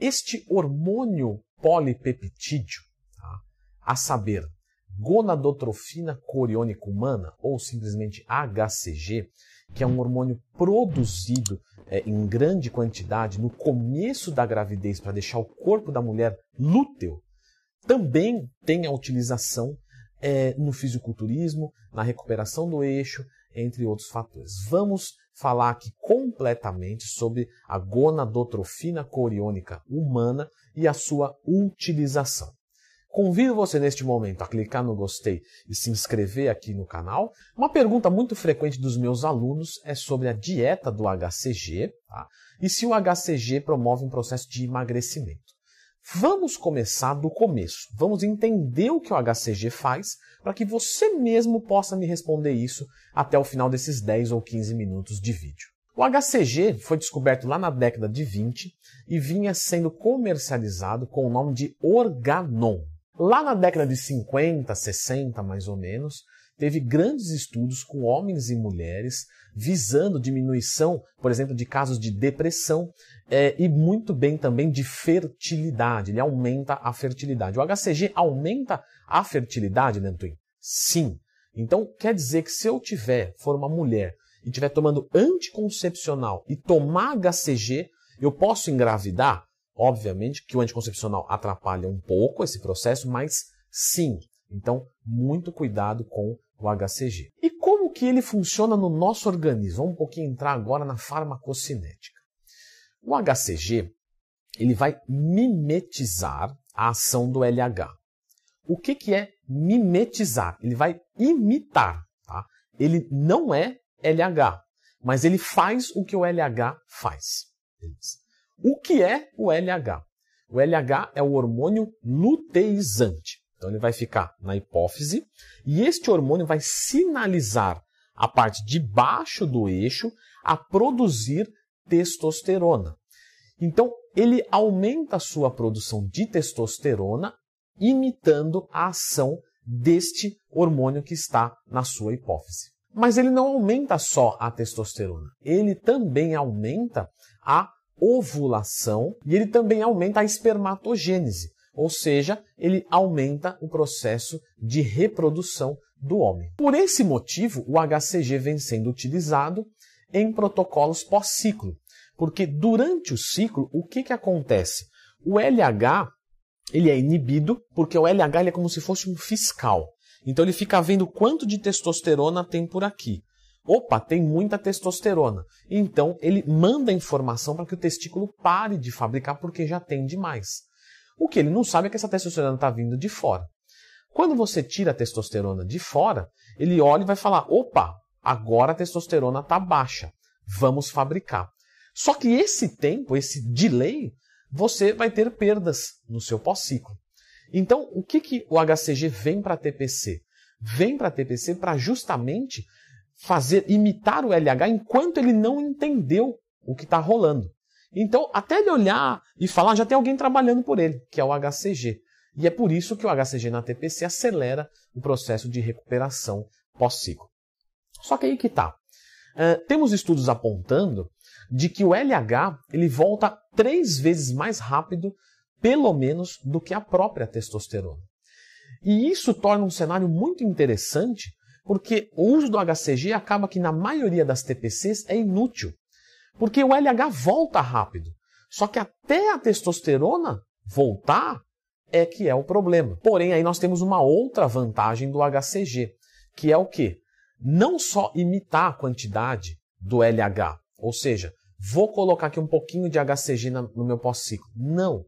Este hormônio polipeptídeo, tá? a saber, gonadotrofina coriônica humana, ou simplesmente HCG, que é um hormônio produzido é, em grande quantidade no começo da gravidez para deixar o corpo da mulher lúteo, também tem a utilização é, no fisiculturismo, na recuperação do eixo, entre outros fatores. Vamos falar aqui completamente sobre a gonadotrofina coriônica humana e a sua utilização. Convido você neste momento a clicar no gostei e se inscrever aqui no canal. Uma pergunta muito frequente dos meus alunos é sobre a dieta do HCG tá? e se o HCG promove um processo de emagrecimento. Vamos começar do começo. Vamos entender o que o HCG faz para que você mesmo possa me responder isso até o final desses 10 ou 15 minutos de vídeo. O HCG foi descoberto lá na década de 20 e vinha sendo comercializado com o nome de Organon. Lá na década de 50, 60 mais ou menos, teve grandes estudos com homens e mulheres visando diminuição, por exemplo, de casos de depressão é, e muito bem também de fertilidade. Ele aumenta a fertilidade. O HCG aumenta a fertilidade, Lentuin? Sim. Então quer dizer que se eu tiver, for uma mulher e estiver tomando anticoncepcional e tomar HCG, eu posso engravidar? Obviamente que o anticoncepcional atrapalha um pouco esse processo, mas sim. Então, muito cuidado com o HCG. E como que ele funciona no nosso organismo? Vamos um pouquinho entrar agora na farmacocinética. O HCG, ele vai mimetizar a ação do LH. O que, que é mimetizar? Ele vai imitar. Tá? Ele não é LH, mas ele faz o que o LH faz. O que é o LH? O LH é o hormônio luteizante. Então ele vai ficar na hipófise e este hormônio vai sinalizar a parte de baixo do eixo a produzir testosterona. Então ele aumenta a sua produção de testosterona imitando a ação deste hormônio que está na sua hipófise. Mas ele não aumenta só a testosterona, ele também aumenta a ovulação e ele também aumenta a espermatogênese, ou seja, ele aumenta o processo de reprodução do homem. Por esse motivo, o HCG vem sendo utilizado em protocolos pós-ciclo, porque durante o ciclo, o que, que acontece? O LH ele é inibido porque o LH ele é como se fosse um fiscal. Então ele fica vendo quanto de testosterona tem por aqui. Opa, tem muita testosterona. Então ele manda informação para que o testículo pare de fabricar porque já tem demais. O que ele não sabe é que essa testosterona está vindo de fora. Quando você tira a testosterona de fora, ele olha e vai falar: opa, agora a testosterona está baixa, vamos fabricar. Só que esse tempo, esse delay, você vai ter perdas no seu pós-ciclo. Então, o que, que o HCG vem para a TPC? Vem para a TPC para justamente fazer imitar o LH enquanto ele não entendeu o que está rolando. Então, até ele olhar e falar, já tem alguém trabalhando por ele, que é o HCG. E é por isso que o HCG na TPC acelera o processo de recuperação pós-ciclo. Só que aí que está. Uh, temos estudos apontando de que o LH ele volta três vezes mais rápido, pelo menos, do que a própria testosterona. E isso torna um cenário muito interessante, porque o uso do HCG acaba que na maioria das TPCs é inútil, porque o LH volta rápido. Só que até a testosterona voltar é que é o problema. Porém, aí nós temos uma outra vantagem do HCG, que é o quê? Não só imitar a quantidade do LH, ou seja, vou colocar aqui um pouquinho de HCG no meu pós-ciclo. Não.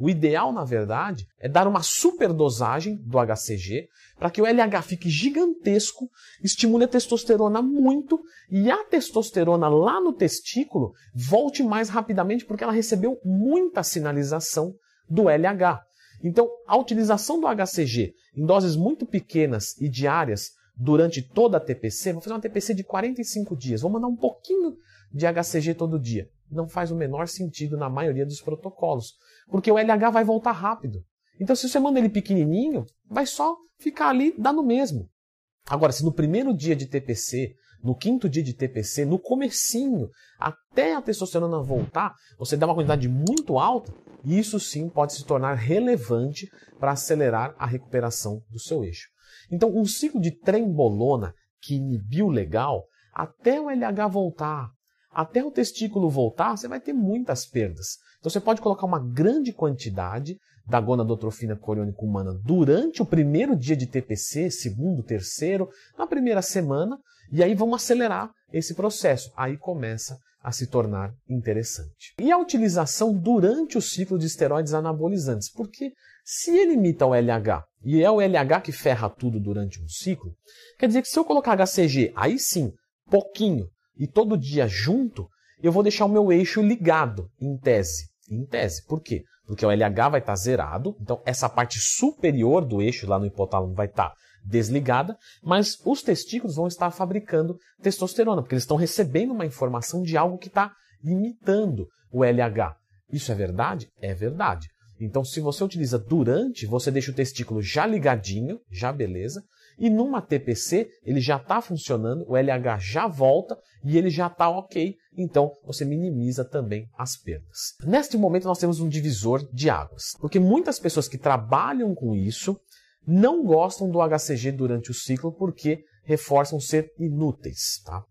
O ideal, na verdade, é dar uma superdosagem do HCG para que o LH fique gigantesco, estimule a testosterona muito e a testosterona lá no testículo volte mais rapidamente porque ela recebeu muita sinalização do LH. Então, a utilização do HCG em doses muito pequenas e diárias durante toda a TPC, vou fazer uma TPC de 45 dias, vou mandar um pouquinho de HCG todo dia. Não faz o menor sentido na maioria dos protocolos, porque o LH vai voltar rápido. Então, se você manda ele pequenininho, vai só ficar ali dando mesmo. Agora, se no primeiro dia de TPC, no quinto dia de TPC, no comecinho, até a testosterona voltar, você dá uma quantidade muito alta, isso sim pode se tornar relevante para acelerar a recuperação do seu eixo. Então, um ciclo de trembolona que inibiu legal, até o LH voltar, até o testículo voltar, você vai ter muitas perdas. Então você pode colocar uma grande quantidade da gonadotrofina coriônica humana durante o primeiro dia de TPC, segundo, terceiro, na primeira semana, e aí vamos acelerar esse processo. Aí começa a se tornar interessante. E a utilização durante o ciclo de esteroides anabolizantes, porque se ele imita o LH e é o LH que ferra tudo durante um ciclo, quer dizer que se eu colocar HCG, aí sim, pouquinho, e todo dia junto, eu vou deixar o meu eixo ligado, em tese. Em tese. Por quê? Porque o LH vai estar zerado, então essa parte superior do eixo lá no hipotálamo vai estar desligada, mas os testículos vão estar fabricando testosterona, porque eles estão recebendo uma informação de algo que está imitando o LH. Isso é verdade? É verdade. Então, se você utiliza durante, você deixa o testículo já ligadinho, já beleza, e numa TPC ele já está funcionando, o LH já volta e ele já está ok, então você minimiza também as perdas. Neste momento nós temos um divisor de águas, porque muitas pessoas que trabalham com isso não gostam do HCG durante o ciclo porque reforçam ser inúteis. Tá?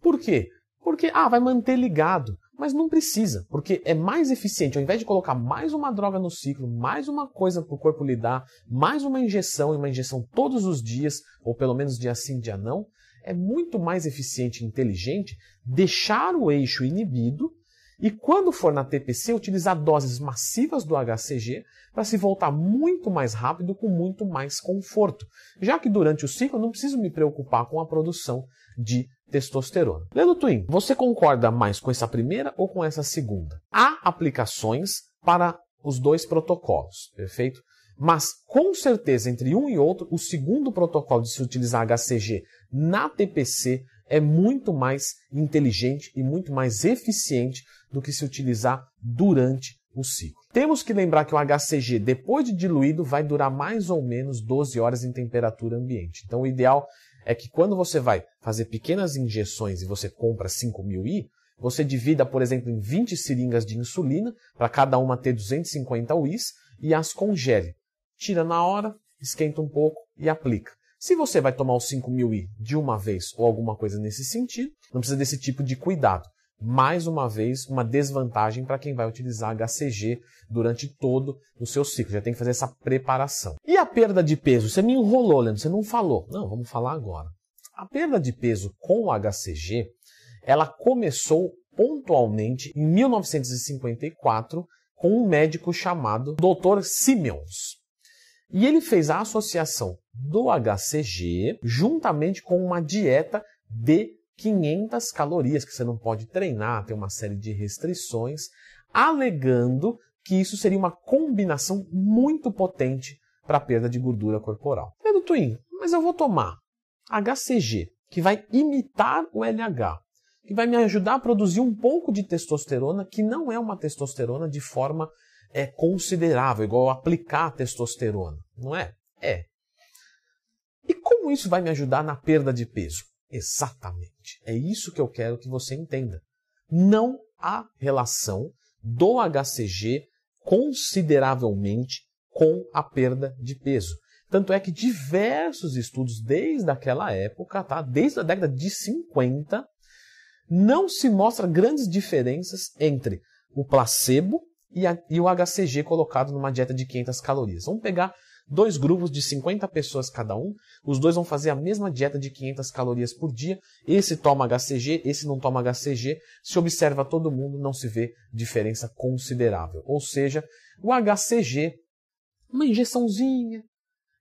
Por quê? Porque ah, vai manter ligado. Mas não precisa, porque é mais eficiente, ao invés de colocar mais uma droga no ciclo, mais uma coisa para o corpo lidar, mais uma injeção e uma injeção todos os dias, ou pelo menos dia sim, dia não, é muito mais eficiente e inteligente deixar o eixo inibido e quando for na TPC utilizar doses massivas do HCG para se voltar muito mais rápido com muito mais conforto, já que durante o ciclo eu não preciso me preocupar com a produção de testosterona. Leandro Twin, você concorda mais com essa primeira ou com essa segunda? Há aplicações para os dois protocolos, perfeito? Mas com certeza entre um e outro, o segundo protocolo de se utilizar HCG na TPC é muito mais inteligente e muito mais eficiente do que se utilizar durante o ciclo. Temos que lembrar que o HCG, depois de diluído, vai durar mais ou menos 12 horas em temperatura ambiente. Então, o ideal é que quando você vai fazer pequenas injeções e você compra 5.000 I, você divida, por exemplo, em 20 seringas de insulina, para cada uma ter 250 UIs, e as congele. Tira na hora, esquenta um pouco e aplica. Se você vai tomar os 5.000 I de uma vez ou alguma coisa nesse sentido, não precisa desse tipo de cuidado mais uma vez, uma desvantagem para quem vai utilizar HCG durante todo o seu ciclo. Já tem que fazer essa preparação. E a perda de peso? Você me enrolou, Leandro, você não falou. Não, vamos falar agora. A perda de peso com o HCG, ela começou pontualmente em 1954 com um médico chamado Dr. Simmons. E ele fez a associação do HCG juntamente com uma dieta de 500 calorias, que você não pode treinar, tem uma série de restrições, alegando que isso seria uma combinação muito potente para perda de gordura corporal. Pedro Twin, mas eu vou tomar HCG, que vai imitar o LH, que vai me ajudar a produzir um pouco de testosterona, que não é uma testosterona de forma é, considerável, igual aplicar testosterona, não é? É. E como isso vai me ajudar na perda de peso? Exatamente. É isso que eu quero que você entenda. Não há relação do HCG consideravelmente com a perda de peso. Tanto é que diversos estudos desde aquela época, tá? desde a década de 50, não se mostra grandes diferenças entre o placebo e, a, e o HCG colocado numa dieta de 500 calorias. Vamos pegar dois grupos de 50 pessoas cada um, os dois vão fazer a mesma dieta de 500 calorias por dia, esse toma HCG, esse não toma HCG, se observa todo mundo, não se vê diferença considerável. Ou seja, o HCG, uma injeçãozinha,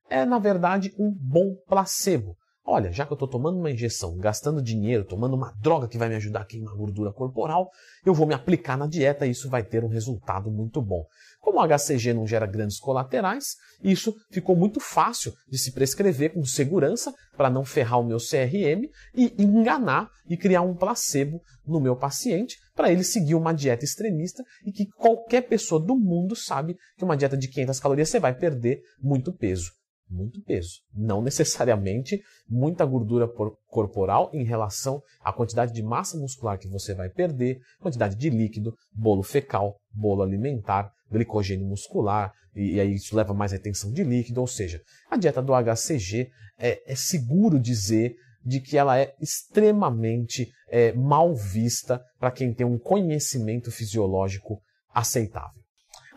é na verdade um bom placebo. Olha, já que eu estou tomando uma injeção, gastando dinheiro, tomando uma droga que vai me ajudar a queimar gordura corporal, eu vou me aplicar na dieta e isso vai ter um resultado muito bom. Como o HCG não gera grandes colaterais, isso ficou muito fácil de se prescrever com segurança para não ferrar o meu CRM e enganar e criar um placebo no meu paciente para ele seguir uma dieta extremista e que qualquer pessoa do mundo sabe que uma dieta de 500 calorias você vai perder muito peso. Muito peso. Não necessariamente muita gordura corporal em relação à quantidade de massa muscular que você vai perder, quantidade de líquido, bolo fecal, bolo alimentar, glicogênio muscular, e, e aí isso leva mais retenção de líquido. Ou seja, a dieta do HCG é, é seguro dizer de que ela é extremamente é, mal vista para quem tem um conhecimento fisiológico aceitável.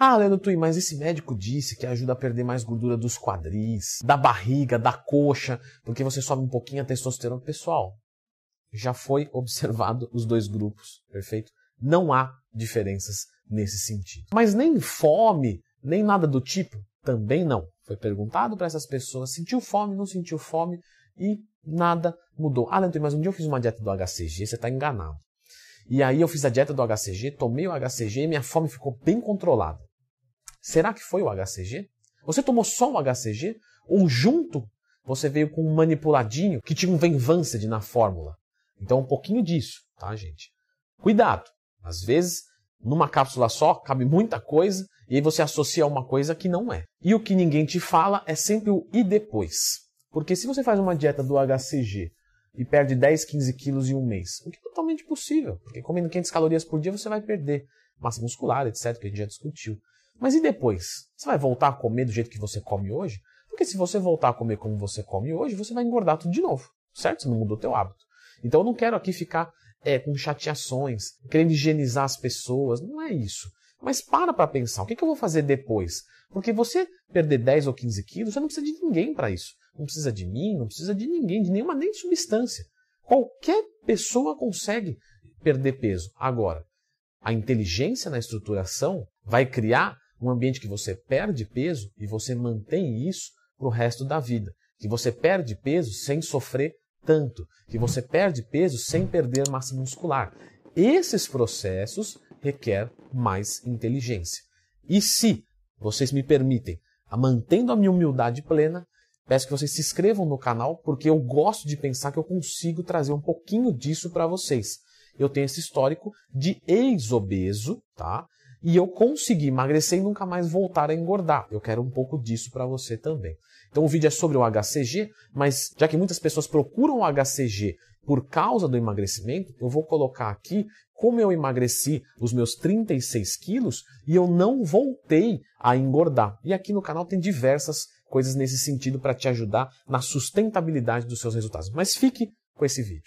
Ah, Leandro Tui, mas esse médico disse que ajuda a perder mais gordura dos quadris, da barriga, da coxa, porque você sobe um pouquinho a testosterona. Pessoal, já foi observado os dois grupos, perfeito? Não há diferenças nesse sentido. Mas nem fome, nem nada do tipo, também não. Foi perguntado para essas pessoas, sentiu fome, não sentiu fome e nada mudou. Ah, Leandro, mas um dia eu fiz uma dieta do HCG, você está enganado. E aí eu fiz a dieta do HCG, tomei o HCG e minha fome ficou bem controlada. Será que foi o HCG? Você tomou só o HCG? Ou junto você veio com um manipuladinho que tinha um Venvanced na fórmula? Então um pouquinho disso, tá, gente? Cuidado! Às vezes, numa cápsula só, cabe muita coisa e aí você associa uma coisa que não é. E o que ninguém te fala é sempre o e depois. Porque se você faz uma dieta do HCG e perde 10, 15 quilos em um mês, o que é totalmente possível, porque comendo 500 calorias por dia você vai perder massa muscular, etc., que a gente já discutiu. Mas e depois? Você vai voltar a comer do jeito que você come hoje? Porque se você voltar a comer como você come hoje, você vai engordar tudo de novo, certo? Você não mudou o teu hábito. Então eu não quero aqui ficar é, com chateações, querendo higienizar as pessoas, não é isso. Mas para para pensar, o que, que eu vou fazer depois? Porque você perder 10 ou 15 quilos, você não precisa de ninguém para isso. Não precisa de mim, não precisa de ninguém, de nenhuma nem substância. Qualquer pessoa consegue perder peso. Agora, a inteligência na estruturação vai criar um ambiente que você perde peso e você mantém isso para o resto da vida. Que você perde peso sem sofrer tanto. Que você perde peso sem perder massa muscular. Esses processos requer mais inteligência. E se vocês me permitem, mantendo a minha humildade plena, peço que vocês se inscrevam no canal, porque eu gosto de pensar que eu consigo trazer um pouquinho disso para vocês. Eu tenho esse histórico de ex-obeso, tá? E eu consegui emagrecer e nunca mais voltar a engordar. Eu quero um pouco disso para você também. Então o vídeo é sobre o HCG, mas já que muitas pessoas procuram o HCG por causa do emagrecimento, eu vou colocar aqui como eu emagreci os meus 36 quilos e eu não voltei a engordar. E aqui no canal tem diversas coisas nesse sentido para te ajudar na sustentabilidade dos seus resultados. Mas fique com esse vídeo.